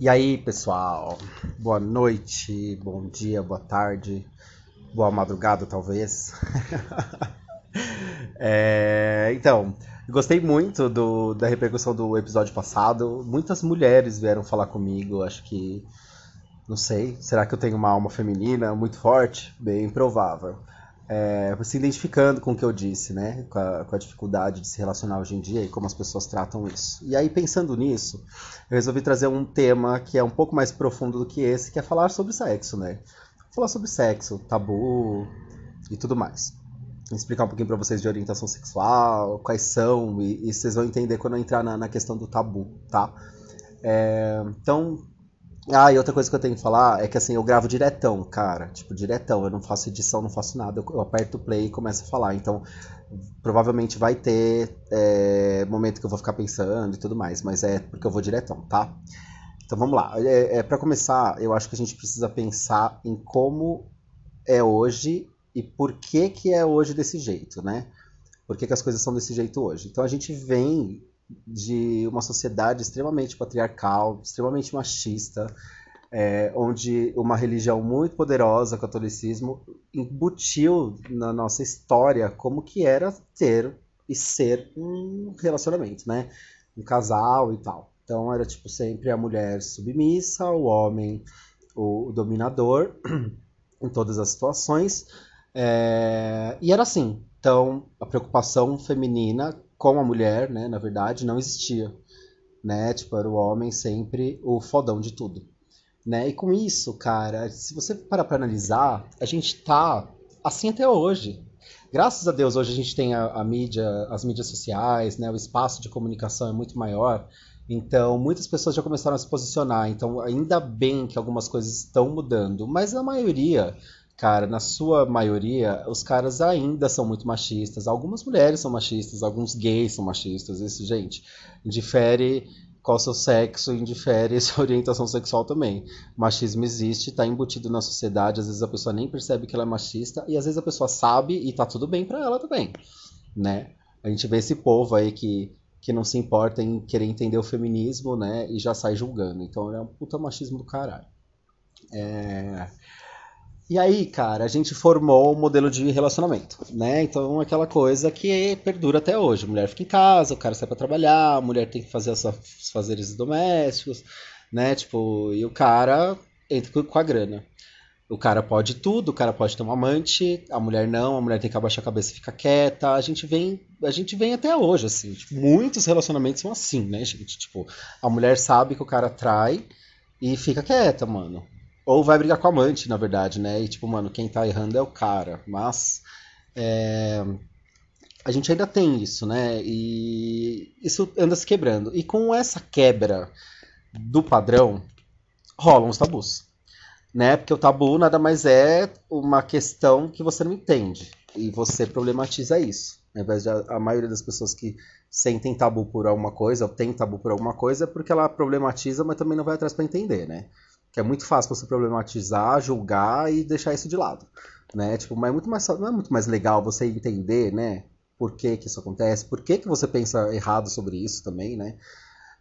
E aí, pessoal? Boa noite, bom dia, boa tarde, boa madrugada, talvez. é, então, gostei muito do, da repercussão do episódio passado. Muitas mulheres vieram falar comigo. Acho que. Não sei. Será que eu tenho uma alma feminina muito forte? Bem provável é, se identificando com o que eu disse, né? Com a, com a, dificuldade de se relacionar hoje em dia e como as pessoas tratam isso. E aí, pensando nisso, eu resolvi trazer um tema que é um pouco mais profundo do que esse, que é falar sobre sexo, né? Falar sobre sexo, tabu e tudo mais. Explicar um pouquinho para vocês de orientação sexual, quais são, e, e, vocês vão entender quando eu entrar na, na questão do tabu, tá? É, então, ah, e outra coisa que eu tenho que falar é que assim, eu gravo diretão, cara. Tipo, diretão. Eu não faço edição, não faço nada. Eu, aperto o play e começo a falar. Então, provavelmente vai ter é, momento que eu vou ficar pensando e tudo mais. Mas é porque eu vou diretão, tá? Então vamos lá. É, é para começar, eu acho que a gente precisa pensar em como é hoje e por que, que é hoje desse jeito, né? Por que, que as coisas são desse jeito hoje. Então a gente vem de uma sociedade extremamente patriarcal, extremamente machista, é, onde uma religião muito poderosa, o catolicismo, embutiu na nossa história como que era ter e ser um relacionamento, né? Um casal e tal. Então era tipo sempre a mulher submissa, o homem o dominador em todas as situações. É... E era assim. Então a preocupação feminina com a mulher, né, na verdade, não existia. Né? Tipo, era o homem sempre o fodão de tudo. Né? E com isso, cara, se você parar para analisar, a gente tá assim até hoje. Graças a Deus, hoje a gente tem a, a mídia, as mídias sociais, né? o espaço de comunicação é muito maior. Então, muitas pessoas já começaram a se posicionar. Então, ainda bem que algumas coisas estão mudando, mas a maioria cara, na sua maioria, os caras ainda são muito machistas. Algumas mulheres são machistas, alguns gays são machistas. Isso, gente, indifere qual seu sexo, indifere sua orientação sexual também. machismo existe, está embutido na sociedade. Às vezes a pessoa nem percebe que ela é machista e às vezes a pessoa sabe e tá tudo bem para ela também, né? A gente vê esse povo aí que que não se importa em querer entender o feminismo, né? E já sai julgando. Então é um puta machismo do caralho. É... E aí, cara, a gente formou um modelo de relacionamento, né? Então, aquela coisa que perdura até hoje. A mulher fica em casa, o cara sai para trabalhar, a mulher tem que fazer os fazeres domésticos, né? Tipo, e o cara entra com a grana. O cara pode tudo, o cara pode ter um amante, a mulher não, a mulher tem que abaixar a cabeça e ficar quieta. A gente vem, a gente vem até hoje, assim. Tipo, muitos relacionamentos são assim, né, gente? Tipo, a mulher sabe que o cara trai e fica quieta, mano. Ou vai brigar com a amante, na verdade, né? E tipo, mano, quem tá errando é o cara. Mas. É... A gente ainda tem isso, né? E isso anda se quebrando. E com essa quebra do padrão, rolam os tabus. Né? Porque o tabu nada mais é uma questão que você não entende. E você problematiza isso. Ao invés de a, maioria das pessoas que sentem tabu por alguma coisa, ou tem tabu por alguma coisa, é porque ela problematiza, mas também não vai atrás para entender, né? Que é muito fácil você problematizar, julgar e deixar isso de lado. Né? Tipo, mas é muito mais, não é muito mais legal você entender, né? Por que, que isso acontece, por que, que você pensa errado sobre isso também, né?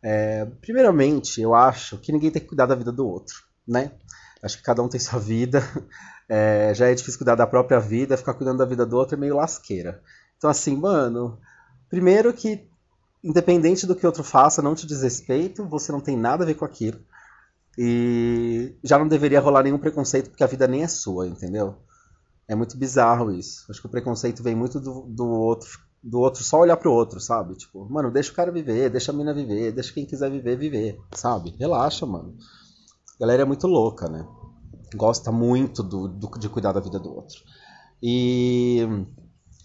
É, primeiramente, eu acho que ninguém tem que cuidar da vida do outro, né? Acho que cada um tem sua vida. É, já é difícil cuidar da própria vida, ficar cuidando da vida do outro é meio lasqueira. Então, assim, mano, primeiro que, independente do que outro faça, não te diz respeito, você não tem nada a ver com aquilo. E já não deveria rolar nenhum preconceito, porque a vida nem é sua, entendeu? É muito bizarro isso. Acho que o preconceito vem muito do, do outro do outro só olhar pro outro, sabe? Tipo, mano, deixa o cara viver, deixa a mina viver, deixa quem quiser viver, viver, sabe? Relaxa, mano. A galera é muito louca, né? Gosta muito do, do, de cuidar da vida do outro. E,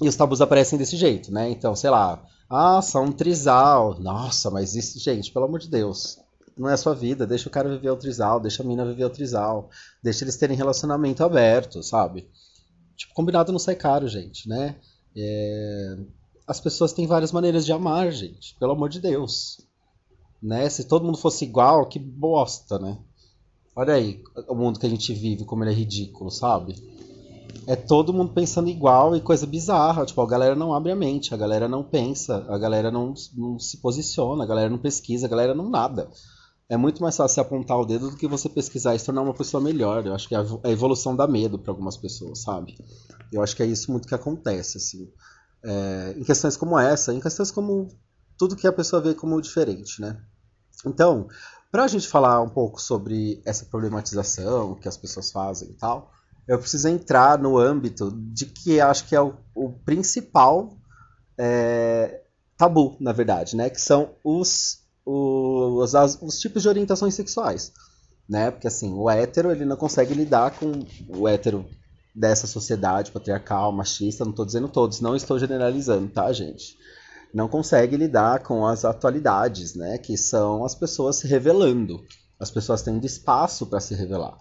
e os tabus aparecem desse jeito, né? Então, sei lá, ah, são um trisal. Nossa, mas isso, gente, pelo amor de Deus não é a sua vida, deixa o cara viver o trisal, deixa a mina viver o trisal, deixa eles terem relacionamento aberto, sabe? Tipo, combinado não sai caro, gente, né? É... As pessoas têm várias maneiras de amar, gente, pelo amor de Deus. Né? Se todo mundo fosse igual, que bosta, né? Olha aí o mundo que a gente vive, como ele é ridículo, sabe? É todo mundo pensando igual e coisa bizarra. Tipo, a galera não abre a mente, a galera não pensa, a galera não, não se posiciona, a galera não pesquisa, a galera não nada. É muito mais fácil apontar o dedo do que você pesquisar e se tornar uma pessoa melhor. Eu acho que é a evolução dá medo para algumas pessoas, sabe? Eu acho que é isso muito que acontece, assim. É, em questões como essa, em questões como tudo que a pessoa vê como diferente, né? Então, para a gente falar um pouco sobre essa problematização que as pessoas fazem e tal, eu preciso entrar no âmbito de que acho que é o, o principal é, tabu, na verdade, né? Que são os os, as, os tipos de orientações sexuais, né? Porque assim, o hétero ele não consegue lidar com o hétero dessa sociedade patriarcal, machista, não estou dizendo todos, não estou generalizando, tá, gente? Não consegue lidar com as atualidades, né? Que são as pessoas se revelando, as pessoas tendo espaço para se revelar.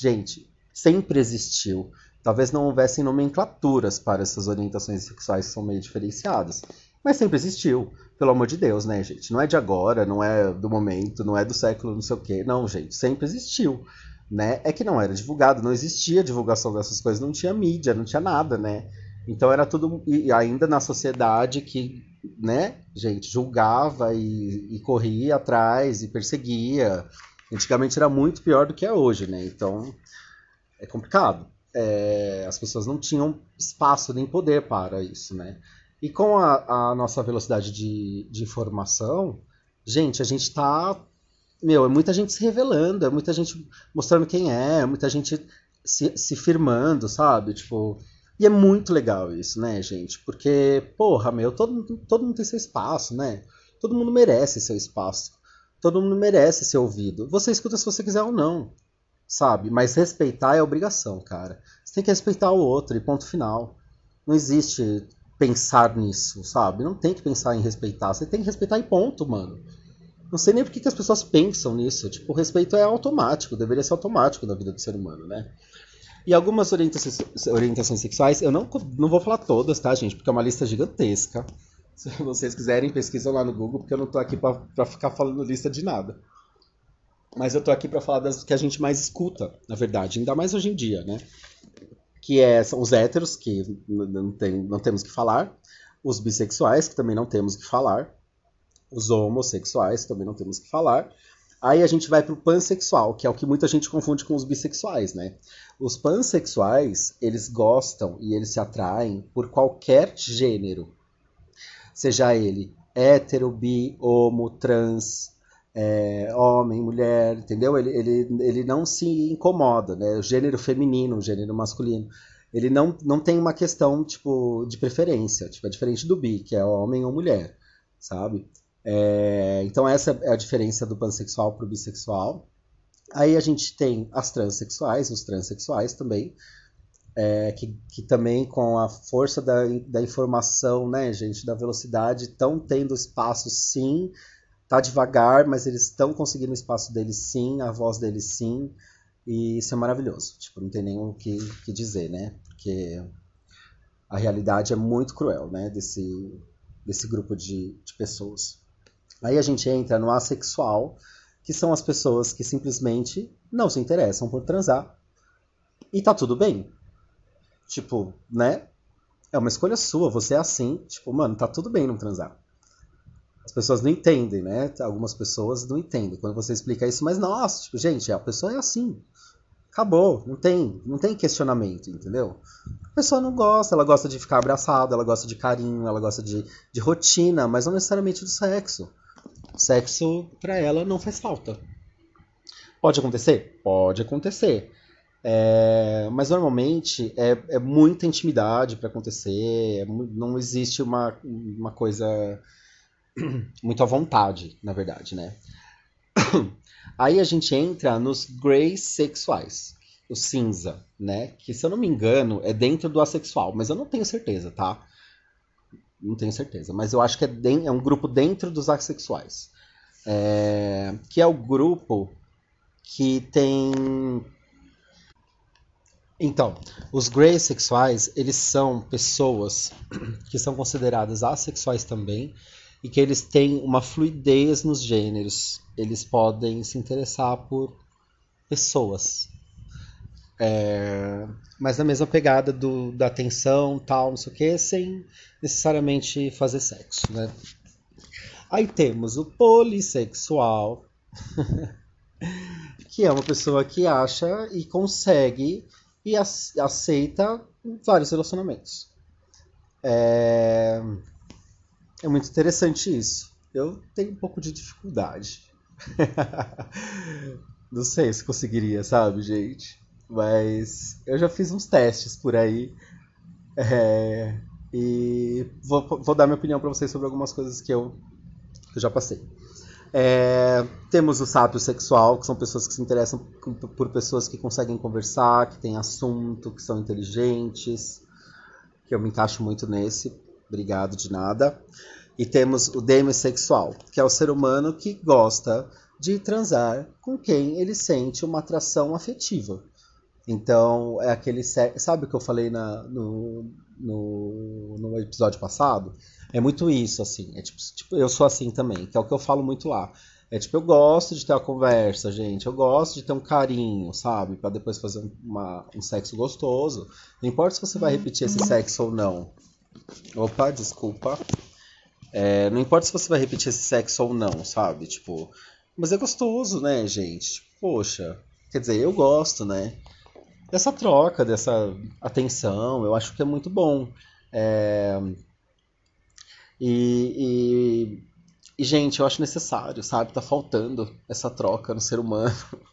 Gente, sempre existiu. Talvez não houvessem nomenclaturas para essas orientações sexuais que são meio diferenciadas, mas sempre existiu. Pelo amor de Deus, né, gente? Não é de agora, não é do momento, não é do século não sei o quê. Não, gente, sempre existiu. Né? É que não era divulgado, não existia divulgação dessas coisas, não tinha mídia, não tinha nada, né? Então era tudo. E ainda na sociedade que, né, gente, julgava e, e corria atrás e perseguia. Antigamente era muito pior do que é hoje, né? Então é complicado. É, as pessoas não tinham espaço nem poder para isso, né? E com a, a nossa velocidade de, de informação, gente, a gente está meu, é muita gente se revelando, é muita gente mostrando quem é, é muita gente se, se firmando, sabe? Tipo, e é muito legal isso, né, gente? Porque, porra, meu, todo, todo mundo tem seu espaço, né? Todo mundo merece seu espaço. Todo mundo merece ser ouvido. Você escuta se você quiser ou não, sabe? Mas respeitar é obrigação, cara. Você tem que respeitar o outro e ponto final. Não existe pensar nisso, sabe? Não tem que pensar em respeitar. Você tem que respeitar e ponto, mano. Não sei nem por que as pessoas pensam nisso. Tipo, o respeito é automático, deveria ser automático na vida do ser humano, né? E algumas orientações, orientações sexuais, eu não, não vou falar todas, tá, gente? Porque é uma lista gigantesca. Se vocês quiserem, pesquisam lá no Google, porque eu não tô aqui para ficar falando lista de nada. Mas eu tô aqui para falar das que a gente mais escuta, na verdade, ainda mais hoje em dia, né? Que é, são os héteros, que não, tem, não temos que falar, os bissexuais, que também não temos que falar, os homossexuais, que também não temos que falar. Aí a gente vai para o pansexual, que é o que muita gente confunde com os bissexuais, né? Os pansexuais, eles gostam e eles se atraem por qualquer gênero. Seja ele hétero, bi, homo, trans, é, homem, mulher, entendeu? Ele, ele, ele não se incomoda, né? O gênero feminino, o gênero masculino. Ele não, não tem uma questão, tipo, de preferência. Tipo, é diferente do bi, que é homem ou mulher, sabe? É, então essa é a diferença do pansexual para o bissexual. Aí a gente tem as transexuais, os transexuais também, é, que, que também com a força da, da informação, né, gente, da velocidade, estão tendo espaço sim tá devagar, mas eles estão conseguindo o espaço deles sim, a voz deles sim, e isso é maravilhoso. Tipo, não tem nem o que, que dizer, né? Porque a realidade é muito cruel, né? Desse, desse grupo de, de pessoas. Aí a gente entra no assexual, que são as pessoas que simplesmente não se interessam por transar. E tá tudo bem. Tipo, né? É uma escolha sua, você é assim. Tipo, mano, tá tudo bem não transar as pessoas não entendem, né? Algumas pessoas não entendem quando você explica isso, mas nossa, tipo, gente, a pessoa é assim. Acabou, não tem, não tem questionamento, entendeu? A pessoa não gosta, ela gosta de ficar abraçada, ela gosta de carinho, ela gosta de, de rotina, mas não necessariamente do sexo. O sexo para ela não faz falta. Pode acontecer? Pode acontecer. É, mas normalmente é, é muita intimidade para acontecer, é, não existe uma, uma coisa muito à vontade, na verdade, né? Aí a gente entra nos greys sexuais, o cinza, né? Que se eu não me engano é dentro do assexual, mas eu não tenho certeza, tá? Não tenho certeza, mas eu acho que é, é um grupo dentro dos assexuais. É... Que é o grupo que tem. Então, os greys sexuais, eles são pessoas que são consideradas assexuais também, e que eles têm uma fluidez nos gêneros. Eles podem se interessar por pessoas. É, mas na mesma pegada do, da atenção, tal, não sei o que, sem necessariamente fazer sexo, né? Aí temos o polissexual, que é uma pessoa que acha e consegue e aceita vários relacionamentos. É, é muito interessante isso. Eu tenho um pouco de dificuldade. Não sei se conseguiria, sabe, gente? Mas eu já fiz uns testes por aí. É, e vou, vou, dar minha opinião para vocês sobre algumas coisas que eu, que eu já passei. É, temos o sábio sexual, que são pessoas que se interessam por pessoas que conseguem conversar, que têm assunto, que são inteligentes, que eu me encaixo muito nesse. Obrigado de nada. E temos o demissexual, que é o ser humano que gosta de transar com quem ele sente uma atração afetiva. Então, é aquele. Sabe o que eu falei na, no, no, no episódio passado? É muito isso, assim. É tipo, tipo, eu sou assim também, que é o que eu falo muito lá. É tipo, eu gosto de ter uma conversa, gente. Eu gosto de ter um carinho, sabe? para depois fazer uma, um sexo gostoso. Não importa se você vai repetir esse sexo ou não. Opa, desculpa. É, não importa se você vai repetir esse sexo ou não, sabe? Tipo, mas é gostoso, né, gente? Tipo, poxa, quer dizer, eu gosto, né? Dessa troca, dessa atenção, eu acho que é muito bom. É, e, e, e, gente, eu acho necessário, sabe? Tá faltando essa troca no ser humano.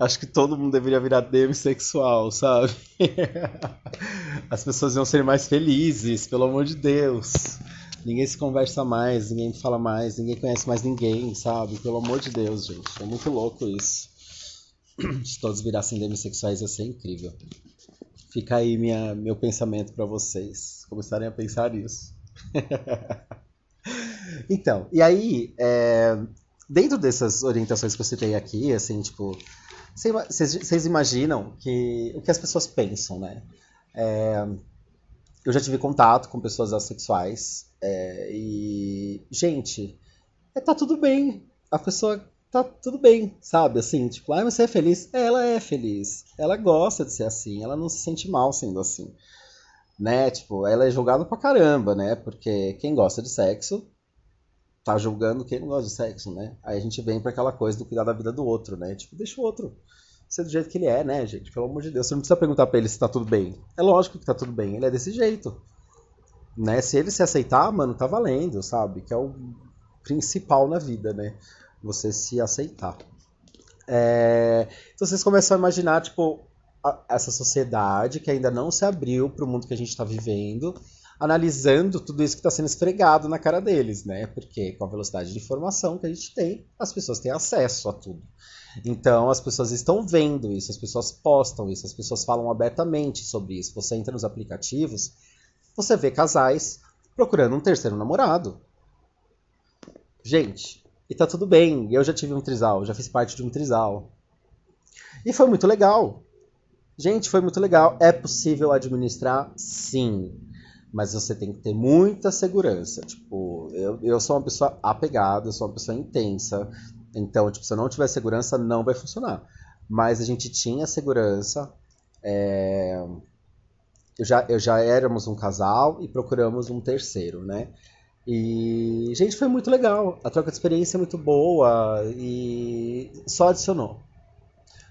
Acho que todo mundo deveria virar demissexual, sabe? As pessoas iam ser mais felizes, pelo amor de Deus. Ninguém se conversa mais, ninguém fala mais, ninguém conhece mais ninguém, sabe? Pelo amor de Deus, gente. É muito louco isso. Se todos virassem demissexuais ia ser incrível. Fica aí minha, meu pensamento para vocês começarem a pensar nisso. então, e aí, é, dentro dessas orientações que eu citei aqui, assim, tipo, vocês imaginam que o que as pessoas pensam, né? É, eu já tive contato com pessoas assexuais é, e, gente, é, tá tudo bem. A pessoa tá tudo bem, sabe? Assim, tipo, ah, você é feliz? Ela é feliz. Ela gosta de ser assim. Ela não se sente mal sendo assim né? Tipo, ela é julgada pra caramba, né? Porque quem gosta de sexo tá julgando quem não gosta de sexo, né? Aí a gente vem para aquela coisa do cuidar da vida do outro, né? Tipo, deixa o outro ser do jeito que ele é, né, gente? Pelo amor de Deus, você não precisa perguntar pra ele se tá tudo bem. É lógico que tá tudo bem, ele é desse jeito. Né? Se ele se aceitar, mano, tá valendo, sabe? Que é o principal na vida, né? Você se aceitar. É... Então vocês começam a imaginar, tipo, essa sociedade que ainda não se abriu para o mundo que a gente está vivendo, analisando tudo isso que está sendo esfregado na cara deles, né? Porque com a velocidade de informação que a gente tem, as pessoas têm acesso a tudo. Então as pessoas estão vendo isso, as pessoas postam isso, as pessoas falam abertamente sobre isso. Você entra nos aplicativos, você vê casais procurando um terceiro namorado. Gente, e tá tudo bem. Eu já tive um trisal, já fiz parte de um trisal. E foi muito legal. Gente, foi muito legal. É possível administrar? Sim. Mas você tem que ter muita segurança. Tipo, eu, eu sou uma pessoa apegada, eu sou uma pessoa intensa. Então, tipo, se eu não tiver segurança, não vai funcionar. Mas a gente tinha segurança. É... Eu, já, eu já éramos um casal e procuramos um terceiro, né? E, gente, foi muito legal. A troca de experiência é muito boa e só adicionou.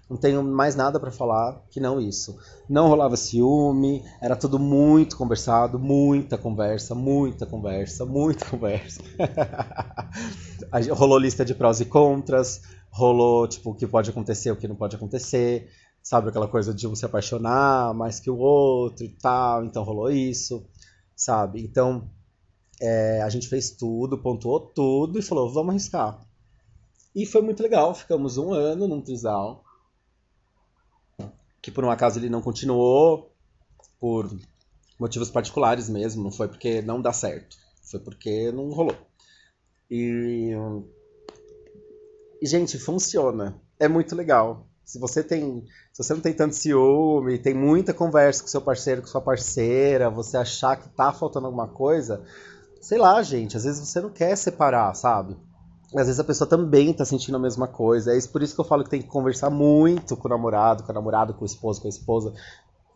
Não tenho mais nada para falar que não isso. Não rolava ciúme, era tudo muito conversado, muita conversa, muita conversa, muita conversa. rolou lista de prós e contras, rolou tipo o que pode acontecer, o que não pode acontecer, sabe aquela coisa de um se apaixonar mais que o outro e tal, então rolou isso, sabe? Então é, a gente fez tudo, pontuou tudo e falou, vamos arriscar. E foi muito legal, ficamos um ano num trisal que por um acaso ele não continuou por motivos particulares mesmo, não foi porque não dá certo, foi porque não rolou. E, e gente, funciona, é muito legal. Se você tem, se você não tem tanto ciúme, tem muita conversa com seu parceiro, com sua parceira, você achar que tá faltando alguma coisa, sei lá, gente, às vezes você não quer separar, sabe? Às vezes a pessoa também tá sentindo a mesma coisa. É isso por isso que eu falo que tem que conversar muito com o namorado, com a namorada, com o esposo, com a esposa,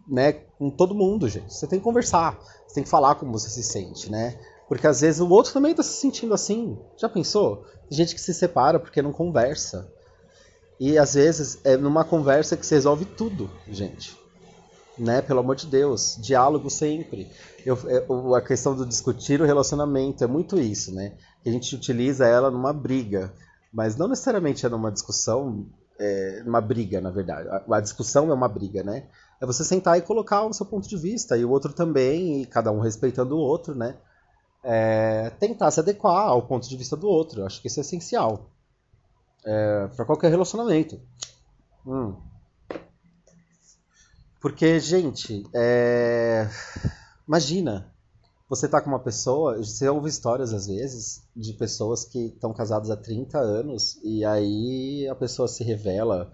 né? Com todo mundo, gente. Você tem que conversar, você tem que falar como você se sente, né? Porque às vezes o outro também tá se sentindo assim. Já pensou? Tem gente que se separa porque não conversa. E às vezes é numa conversa que se resolve tudo, gente. Né? Pelo amor de Deus. Diálogo sempre. Eu, eu, a questão do discutir o relacionamento é muito isso, né? A gente utiliza ela numa briga. Mas não necessariamente é numa discussão, é, numa briga, na verdade. A, a discussão é uma briga, né? É você sentar e colocar o seu ponto de vista, e o outro também, e cada um respeitando o outro, né? é, tentar se adequar ao ponto de vista do outro. Acho que isso é essencial é, para qualquer relacionamento. Hum. Porque, gente, é... imagina, você tá com uma pessoa, você ouve histórias às vezes de pessoas que estão casadas há 30 anos e aí a pessoa se revela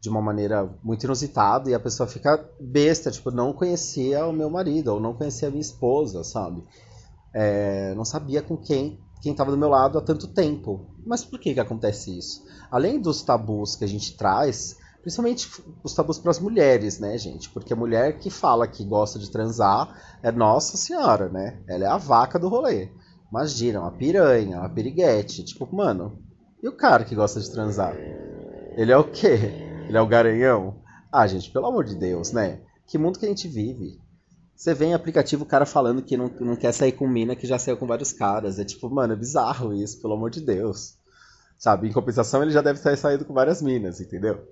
de uma maneira muito inusitada e a pessoa fica besta, tipo, não conhecia o meu marido ou não conhecia a minha esposa, sabe? É, não sabia com quem quem estava do meu lado há tanto tempo. Mas por que, que acontece isso? Além dos tabus que a gente traz, principalmente os tabus para as mulheres, né, gente? Porque a mulher que fala que gosta de transar é Nossa Senhora, né? Ela é a vaca do rolê. Imagina, uma piranha, uma piriguete. Tipo, mano, e o cara que gosta de transar? Ele é o quê? Ele é o garanhão? Ah, gente, pelo amor de Deus, né? Que mundo que a gente vive? Você vê em aplicativo o cara falando que não, não quer sair com mina que já saiu com vários caras. É tipo, mano, é bizarro isso, pelo amor de Deus. Sabe? Em compensação, ele já deve ter saído com várias minas, entendeu?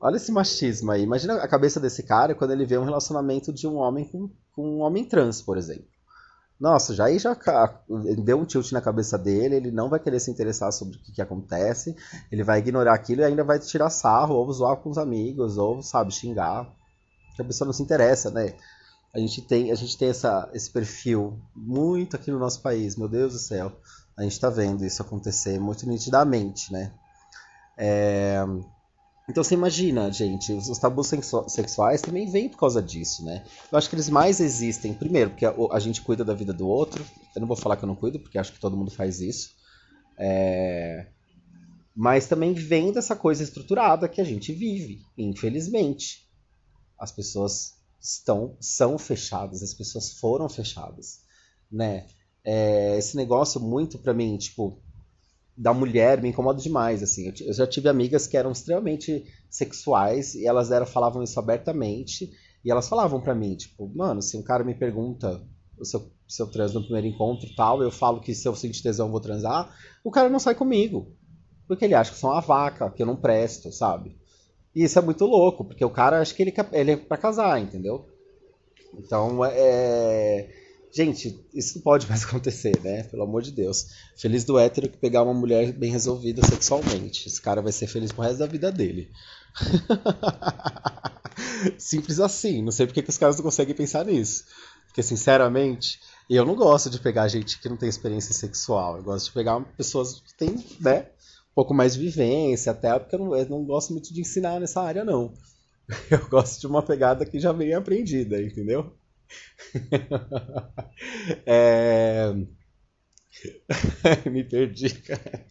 Olha esse machismo aí. Imagina a cabeça desse cara quando ele vê um relacionamento de um homem com, com um homem trans, por exemplo. Nossa, já aí já deu um tilt na cabeça dele, ele não vai querer se interessar sobre o que, que acontece, ele vai ignorar aquilo e ainda vai tirar sarro, ou zoar com os amigos, ou, sabe, xingar. A pessoa não se interessa, né? a gente tem, a gente tem essa, esse perfil muito aqui no nosso país, meu Deus do céu. A gente está vendo isso acontecer muito nitidamente, né? É... Então você imagina, gente, os tabus sexuais também vêm por causa disso, né? Eu acho que eles mais existem, primeiro, porque a, a gente cuida da vida do outro. Eu não vou falar que eu não cuido, porque acho que todo mundo faz isso. É... Mas também vem dessa coisa estruturada que a gente vive, infelizmente. As pessoas estão são fechadas, as pessoas foram fechadas, né? É, esse negócio muito para mim, tipo, da mulher me incomoda demais, assim. Eu, já tive amigas que eram extremamente sexuais e elas eram, falavam isso abertamente e elas falavam para mim, tipo, mano, se um cara me pergunta se eu, se eu trans no primeiro encontro e tal, eu falo que se eu sentir tesão eu vou transar, o cara não sai comigo. Porque ele acha que eu sou uma vaca, que eu não presto, sabe? E isso é muito louco, porque o cara acha que ele, ele é pra casar, entendeu? Então, é. Gente, isso não pode mais acontecer, né? Pelo amor de Deus. Feliz do hétero que pegar uma mulher bem resolvida sexualmente. Esse cara vai ser feliz pro resto da vida dele. Simples assim. Não sei porque que os caras não conseguem pensar nisso. Porque, sinceramente, eu não gosto de pegar gente que não tem experiência sexual. Eu gosto de pegar pessoas que têm, né? pouco mais de vivência, até porque eu não, eu não gosto muito de ensinar nessa área, não. Eu gosto de uma pegada que já vem aprendida, entendeu? é... Me perdi, cara.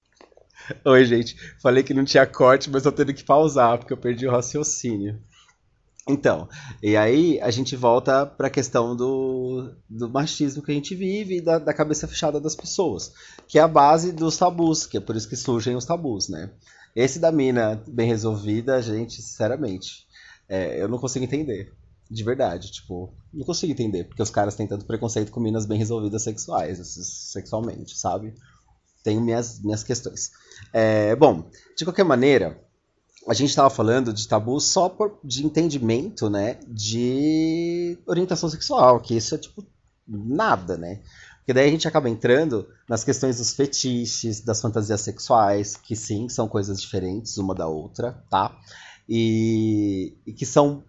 Oi, gente. Falei que não tinha corte, mas tô tendo que pausar porque eu perdi o raciocínio. Então, e aí a gente volta para a questão do, do machismo que a gente vive e da, da, cabeça fechada das pessoas, que é a base dos tabus, que é por isso que surgem os tabus, né? Esse da mina bem resolvida, gente, sinceramente, é, eu não consigo entender. De verdade, tipo, não consigo entender, porque os caras têm tanto preconceito com minas bem resolvidas sexuais, sexualmente, sabe? Tenho minhas, minhas questões. É, bom, de qualquer maneira, a gente estava falando de tabu só por, de entendimento, né? De orientação sexual, que isso é tipo nada, né? Porque daí a gente acaba entrando nas questões dos fetiches, das fantasias sexuais, que sim, são coisas diferentes uma da outra, tá? E, e que são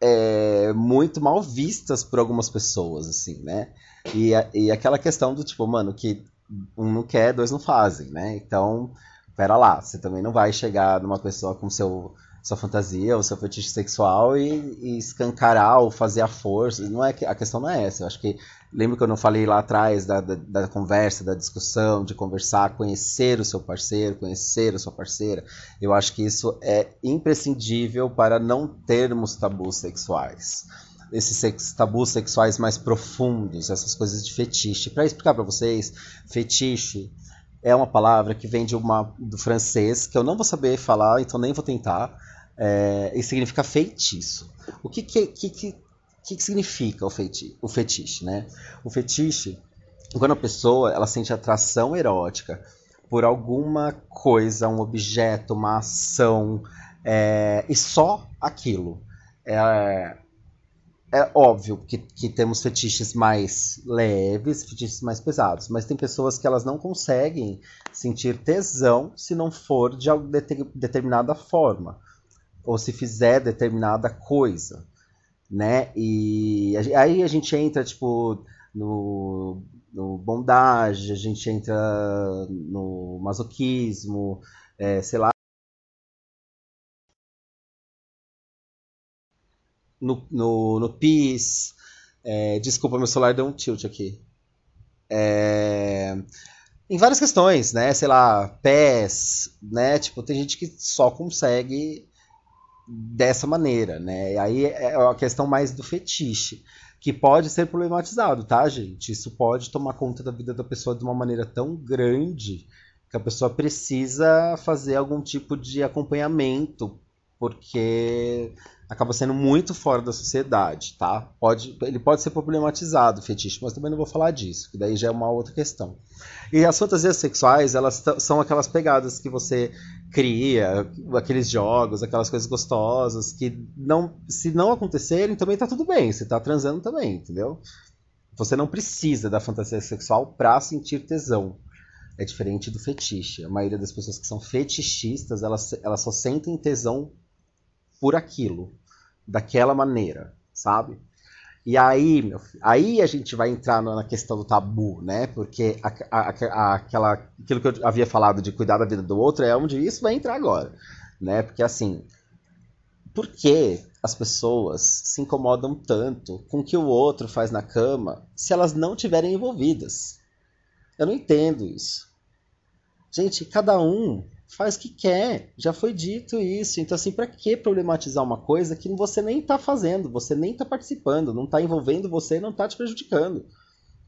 é, muito mal vistas por algumas pessoas, assim, né? E, e aquela questão do tipo, mano, que um não quer, dois não fazem, né? Então pera lá, você também não vai chegar numa pessoa com seu sua fantasia ou seu fetiche sexual e, e, escancarar ou fazer a força. Não é a questão não é essa. Eu acho que lembra que eu não falei lá atrás da, da, da, conversa, da discussão, de conversar, conhecer o seu parceiro, conhecer a sua parceira. Eu acho que isso é imprescindível para não termos tabus sexuais. esses tabus sexuais mais profundos, essas coisas de fetiche. Para explicar para vocês, fetiche é uma palavra que vem de uma, do francês, que eu não vou saber falar, então nem vou tentar, é, e significa feitiço. O que, que, que, que significa o, feiti, o fetiche? Né? O fetiche, quando a pessoa ela sente atração erótica por alguma coisa, um objeto, uma ação, é, e só aquilo. É, é óbvio que, que temos fetiches mais leves, fetiches mais pesados, mas tem pessoas que elas não conseguem sentir tesão se não for de determinada forma, ou se fizer determinada coisa, né? E aí a gente entra, tipo, no, no bondage, a gente entra no masoquismo, é, sei lá, no, no, no. É, desculpa, meu celular deu um tilt aqui. É, em várias questões, né? Sei lá, pés, né? Tipo, tem gente que só consegue dessa maneira, né? Aí é a questão mais do fetiche, que pode ser problematizado, tá, gente? Isso pode tomar conta da vida da pessoa de uma maneira tão grande que a pessoa precisa fazer algum tipo de acompanhamento, porque acaba sendo muito fora da sociedade, tá? Pode, ele pode ser problematizado, fetiche, mas também não vou falar disso, que daí já é uma outra questão. E as fantasias sexuais, elas são aquelas pegadas que você cria, aqueles jogos, aquelas coisas gostosas, que não, se não acontecerem, também tá tudo bem, você tá transando também, entendeu? Você não precisa da fantasia sexual para sentir tesão. É diferente do fetiche. A maioria das pessoas que são fetichistas, elas, elas só sentem tesão por aquilo, daquela maneira, sabe? E aí, meu aí a gente vai entrar na questão do tabu, né? Porque a, a, a, aquela, aquilo que eu havia falado de cuidar da vida do outro é onde isso vai entrar agora, né? Porque assim, por que as pessoas se incomodam tanto com o que o outro faz na cama se elas não tiverem envolvidas? Eu não entendo isso. Gente, cada um faz o que quer. Já foi dito isso. Então, assim, para que problematizar uma coisa que você nem tá fazendo, você nem tá participando, não tá envolvendo você, não tá te prejudicando.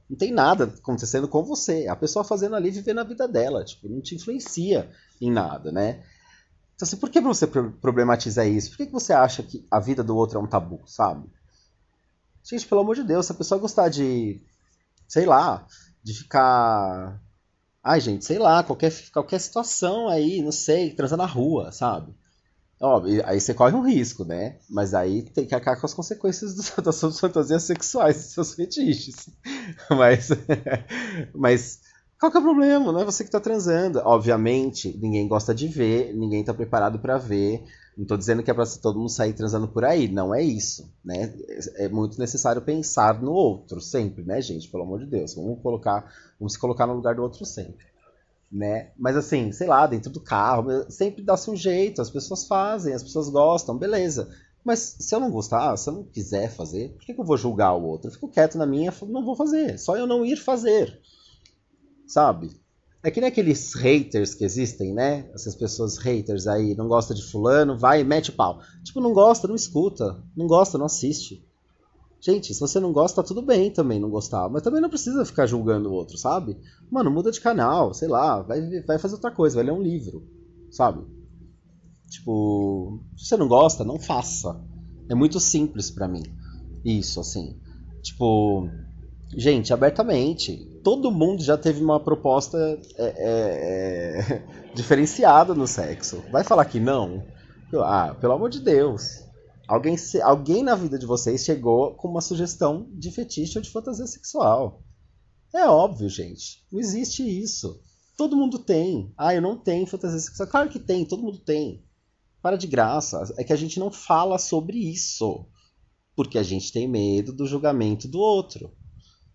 Não tem nada acontecendo com você. A pessoa fazendo ali, vivendo a vida dela. Tipo, não te influencia em nada, né? Então, assim, por que você problematiza isso? Por que você acha que a vida do outro é um tabu, sabe? Gente, pelo amor de Deus, se a pessoa gostar de, sei lá, de ficar Ai, gente, sei lá, qualquer, qualquer situação aí, não sei, transar na rua, sabe? Ó, aí você corre um risco, né? Mas aí tem que acabar com as consequências do, das suas fantasias sexuais, dos seus fetiches. Mas, mas qual que é o problema? Não é você que tá transando. Obviamente, ninguém gosta de ver, ninguém tá preparado para ver. Não tô dizendo que é pra todo mundo sair transando por aí. Não é isso, né? É muito necessário pensar no outro, sempre, né, gente? Pelo amor de Deus. Vamos colocar Vamos se colocar no lugar do outro sempre. Né? Mas assim, sei lá, dentro do carro, sempre dá-se um jeito, as pessoas fazem, as pessoas gostam, beleza. Mas se eu não gostar, se eu não quiser fazer, por que, que eu vou julgar o outro? Eu fico quieto na minha, não vou fazer. Só eu não ir fazer. Sabe? É que nem aqueles haters que existem, né? Essas pessoas haters aí, não gosta de fulano, vai e mete o pau. Tipo, não gosta, não escuta. Não gosta, não assiste. Gente, se você não gosta, tá tudo bem também não gostar. Mas também não precisa ficar julgando o outro, sabe? Mano, muda de canal, sei lá, vai, vai fazer outra coisa, vai ler um livro, sabe? Tipo, se você não gosta, não faça. É muito simples para mim. Isso, assim. Tipo, gente, abertamente. Todo mundo já teve uma proposta é, é, é, diferenciada no sexo. Vai falar que não? Ah, pelo amor de Deus. Alguém, alguém na vida de vocês chegou com uma sugestão de fetiche ou de fantasia sexual. É óbvio, gente. Não existe isso. Todo mundo tem. Ah, eu não tenho fantasia sexual. Claro que tem, todo mundo tem. Para de graça. É que a gente não fala sobre isso. Porque a gente tem medo do julgamento do outro.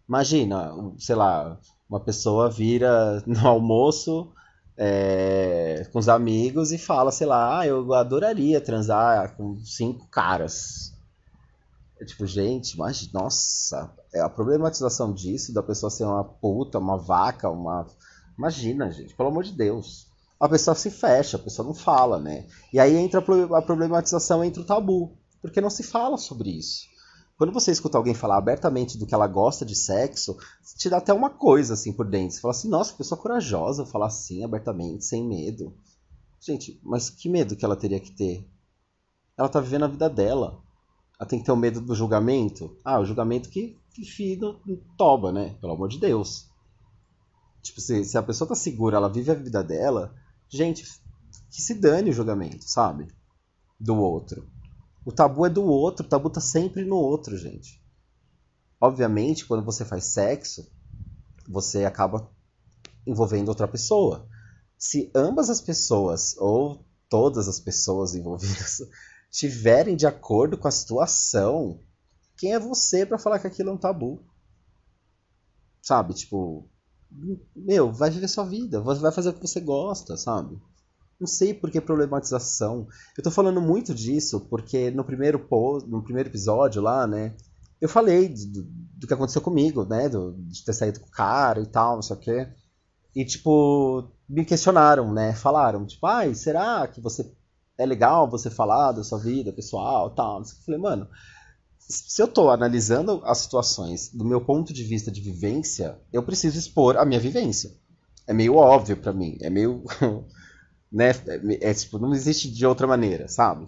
Imagina, sei lá, uma pessoa vira no almoço é, com os amigos e fala, sei lá, ah, eu adoraria transar com cinco caras. É tipo, gente, mas nossa, é a problematização disso, da pessoa ser uma puta, uma vaca, uma. Imagina, gente, pelo amor de Deus. A pessoa se fecha, a pessoa não fala, né? E aí entra a problematização entre o tabu, porque não se fala sobre isso. Quando você escuta alguém falar abertamente do que ela gosta de sexo, te dá até uma coisa assim por dentro. Você fala assim, nossa, pessoa corajosa falar assim abertamente, sem medo. Gente, mas que medo que ela teria que ter? Ela tá vivendo a vida dela. Ela tem que ter o medo do julgamento. Ah, o julgamento que, que fica no toba, né? Pelo amor de Deus. Tipo, se, se a pessoa tá segura, ela vive a vida dela, gente, que se dane o julgamento, sabe? Do outro. O tabu é do outro, o tabu tá sempre no outro, gente. Obviamente, quando você faz sexo, você acaba envolvendo outra pessoa. Se ambas as pessoas, ou todas as pessoas envolvidas, tiverem de acordo com a situação, quem é você para falar que aquilo é um tabu? Sabe? Tipo, meu, vai viver sua vida, vai fazer o que você gosta, sabe? Não sei por que problematização. Eu tô falando muito disso porque no primeiro post, no primeiro episódio lá, né, eu falei do, do que aconteceu comigo, né, do, de ter saído com o cara e tal, não sei o quê. E tipo, me questionaram, né? Falaram, tipo, ai, será que você é legal você falar da sua vida pessoal, tal? Eu falei, mano, se eu estou analisando as situações do meu ponto de vista de vivência, eu preciso expor a minha vivência. É meio óbvio para mim, é meio. né? É, é, tipo, não existe de outra maneira, sabe?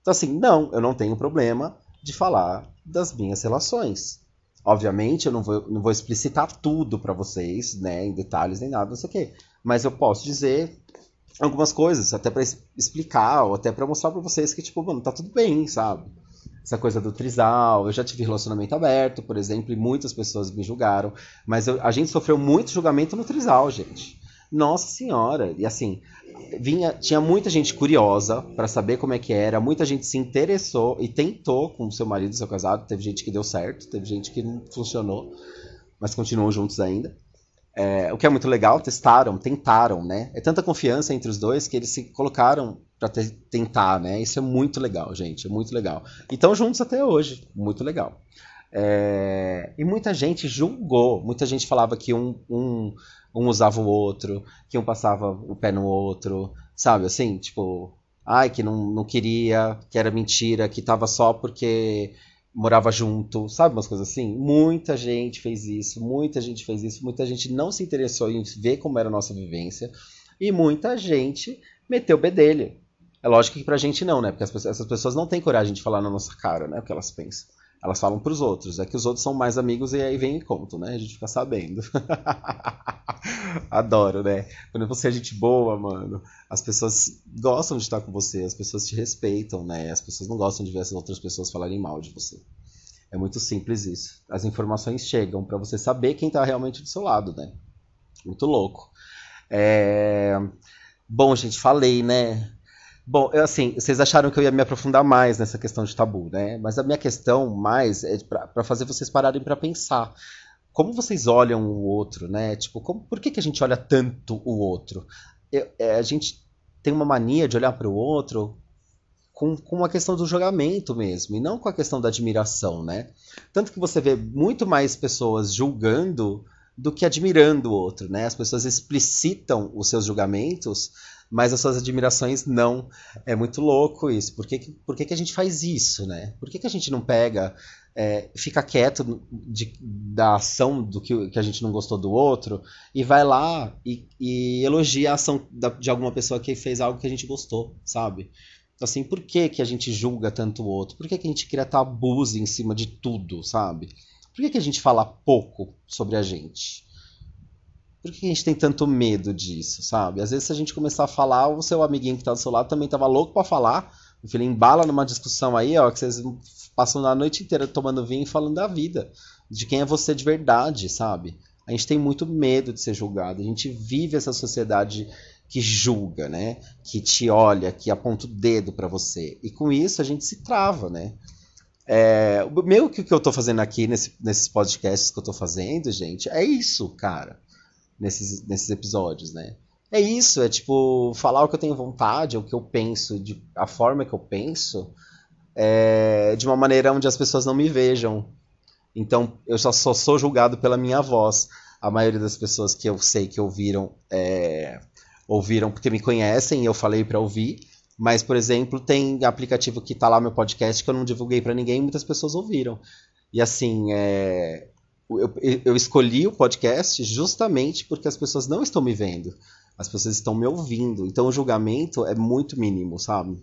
Então, assim, não, eu não tenho problema de falar das minhas relações. Obviamente, eu não vou, não vou explicitar tudo para vocês, né, em detalhes nem nada, não sei o quê. Mas eu posso dizer algumas coisas, até para explicar, ou até para mostrar para vocês que, tipo, mano, tá tudo bem, sabe? essa coisa do trisal. Eu já tive relacionamento aberto, por exemplo, e muitas pessoas me julgaram. Mas eu, a gente sofreu muito julgamento no trisal, gente. Nossa senhora! E assim, vinha, tinha muita gente curiosa para saber como é que era, muita gente se interessou e tentou com seu marido, seu casado. Teve gente que deu certo, teve gente que não funcionou, mas continuam juntos ainda. É, o que é muito legal, testaram, tentaram, né? É tanta confiança entre os dois que eles se colocaram para tentar, né? Isso é muito legal, gente, é muito legal. E estão juntos até hoje, muito legal. É... E muita gente julgou, muita gente falava que um, um, um usava o outro, que um passava o pé no outro, sabe? Assim, tipo, ai, que não, não queria, que era mentira, que tava só porque morava junto, sabe umas coisas assim? Muita gente fez isso, muita gente fez isso, muita gente não se interessou em ver como era a nossa vivência e muita gente meteu o bedelho. É lógico que pra gente não, né? Porque essas pessoas não têm coragem de falar na nossa cara, né? O que elas pensam. Elas falam pros outros. É que os outros são mais amigos e aí vem e contam, né? A gente fica sabendo. Adoro, né? Quando você é gente boa, mano, as pessoas gostam de estar com você, as pessoas te respeitam, né? As pessoas não gostam de ver as outras pessoas falarem mal de você. É muito simples isso. As informações chegam para você saber quem tá realmente do seu lado, né? Muito louco. É... Bom, gente, falei, né? Bom, eu, assim, vocês acharam que eu ia me aprofundar mais nessa questão de tabu, né? Mas a minha questão mais é para fazer vocês pararem para pensar. Como vocês olham o outro, né? Tipo, como, por que, que a gente olha tanto o outro? Eu, é, a gente tem uma mania de olhar para o outro com, com a questão do julgamento mesmo, e não com a questão da admiração, né? Tanto que você vê muito mais pessoas julgando do que admirando o outro, né? As pessoas explicitam os seus julgamentos mas as suas admirações não. É muito louco isso. Por que, por que, que a gente faz isso, né? Por que, que a gente não pega, é, fica quieto de, da ação do que, que a gente não gostou do outro e vai lá e, e elogia a ação da, de alguma pessoa que fez algo que a gente gostou, sabe? Então, assim, por que, que a gente julga tanto o outro? Por que, que a gente cria tabus em cima de tudo, sabe? Por que, que a gente fala pouco sobre a gente? Por que a gente tem tanto medo disso, sabe? Às vezes, se a gente começar a falar, o seu amiguinho que tá do seu lado também tava louco para falar. O filho embala numa discussão aí, ó, que vocês passam a noite inteira tomando vinho e falando da vida. De quem é você de verdade, sabe? A gente tem muito medo de ser julgado. A gente vive essa sociedade que julga, né? Que te olha, que aponta o dedo para você. E com isso a gente se trava, né? É, meio que o que eu tô fazendo aqui nesse, nesses podcasts que eu tô fazendo, gente, é isso, cara nesses, nesses episódios, né? É isso, é tipo, falar o que eu tenho vontade, o que eu penso, de, a forma que eu penso, é, de uma maneira onde as pessoas não me vejam. Então, eu só, só sou julgado pela minha voz. A maioria das pessoas que eu sei que ouviram, é, ouviram porque me conhecem e eu falei para ouvir. Mas, por exemplo, tem aplicativo que tá lá meu podcast que eu não divulguei para ninguém e muitas pessoas ouviram. E assim, é... eu, eu escolhi o podcast justamente porque as pessoas não estão me vendo. As pessoas estão me ouvindo. Então o julgamento é muito mínimo, sabe?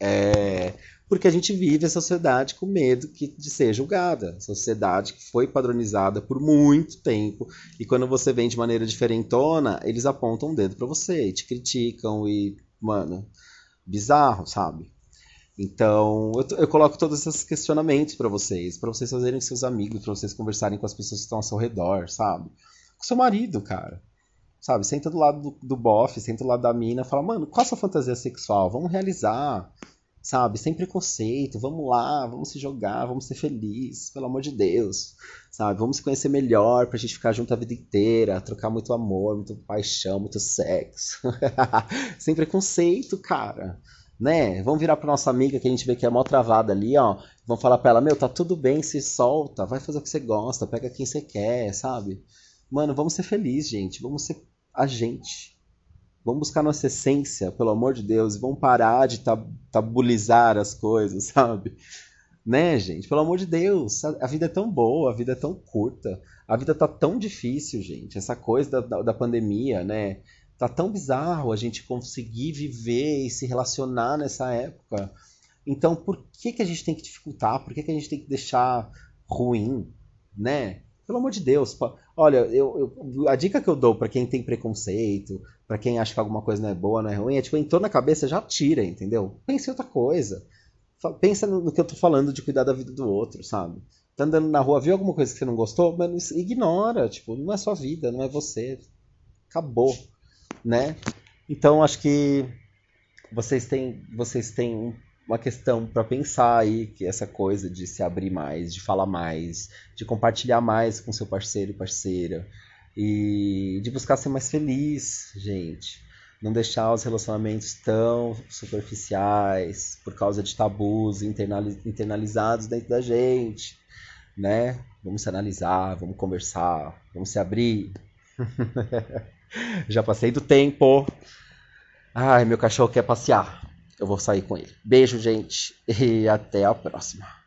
É... Porque a gente vive a sociedade com medo de ser julgada. Sociedade que foi padronizada por muito tempo. E quando você vem de maneira diferentona, eles apontam um dedo para você e te criticam e, mano, bizarro, sabe? Então, eu, eu coloco todos esses questionamentos para vocês, para vocês fazerem com seus amigos, para vocês conversarem com as pessoas que estão ao seu redor, sabe? Com seu marido, cara. Sabe? Senta do lado do, do bofe, senta do lado da mina, fala, mano, qual a sua fantasia sexual? Vamos realizar, sabe? Sem preconceito, vamos lá, vamos se jogar, vamos ser felizes, pelo amor de Deus, sabe? Vamos se conhecer melhor pra gente ficar junto a vida inteira, trocar muito amor, muito paixão, muito sexo. Sem preconceito, cara. Né? Vamos virar pra nossa amiga que a gente vê que é mó travada ali, ó. Vamos falar pra ela, meu, tá tudo bem, se solta, vai fazer o que você gosta, pega quem você quer, sabe? Mano, vamos ser felizes, gente. Vamos ser a gente. Vamos buscar nossa essência, pelo amor de Deus, vamos parar de tab tabulizar as coisas, sabe? Né, gente? Pelo amor de Deus, a vida é tão boa, a vida é tão curta, a vida tá tão difícil, gente. Essa coisa da, da, da pandemia, né? Tá tão bizarro a gente conseguir viver e se relacionar nessa época. Então, por que, que a gente tem que dificultar? Por que, que a gente tem que deixar ruim, né? Pelo amor de Deus. Olha, eu, eu a dica que eu dou para quem tem preconceito, para quem acha que alguma coisa não é boa, não é ruim, é tipo, entrou na cabeça, já tira, entendeu? Pense em outra coisa. Pensa no que eu tô falando de cuidar da vida do outro, sabe? Tá andando na rua, viu alguma coisa que você não gostou? Mas ignora, tipo, não é sua vida, não é você. Acabou, né? Então acho que vocês têm, vocês têm uma questão para pensar aí que essa coisa de se abrir mais, de falar mais, de compartilhar mais com seu parceiro e parceira e de buscar ser mais feliz, gente. Não deixar os relacionamentos tão superficiais por causa de tabus internalizados dentro da gente, né? Vamos se analisar, vamos conversar, vamos se abrir. Já passei do tempo. Ai, meu cachorro quer passear eu vou sair com ele. Beijo, gente, e até a próxima.